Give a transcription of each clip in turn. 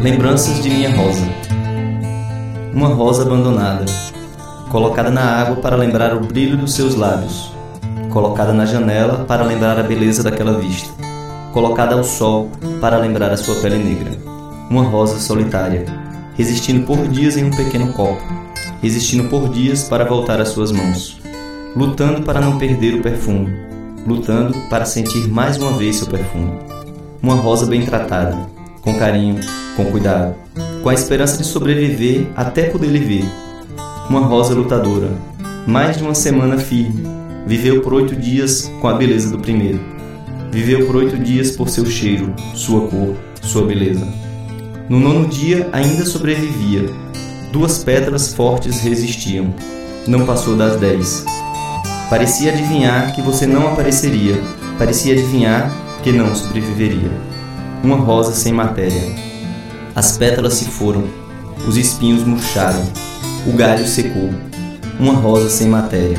Lembranças de minha rosa. Uma rosa abandonada, colocada na água para lembrar o brilho dos seus lábios, colocada na janela para lembrar a beleza daquela vista, colocada ao sol para lembrar a sua pele negra. Uma rosa solitária, resistindo por dias em um pequeno copo, resistindo por dias para voltar às suas mãos, lutando para não perder o perfume, lutando para sentir mais uma vez seu perfume. Uma rosa bem tratada, com carinho, com cuidado, com a esperança de sobreviver até poder lhe ver. Uma rosa lutadora, mais de uma semana firme, viveu por oito dias com a beleza do primeiro. Viveu por oito dias por seu cheiro, sua cor, sua beleza. No nono dia ainda sobrevivia. Duas pétalas fortes resistiam. Não passou das dez. Parecia adivinhar que você não apareceria. Parecia adivinhar que não sobreviveria. Uma rosa sem matéria. As pétalas se foram. Os espinhos murcharam. O galho secou. Uma rosa sem matéria.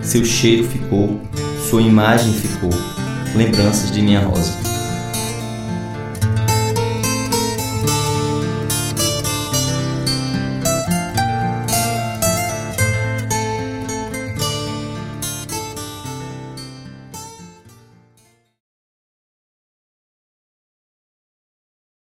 Seu cheiro ficou. Sua imagem ficou. Lembranças de minha rosa.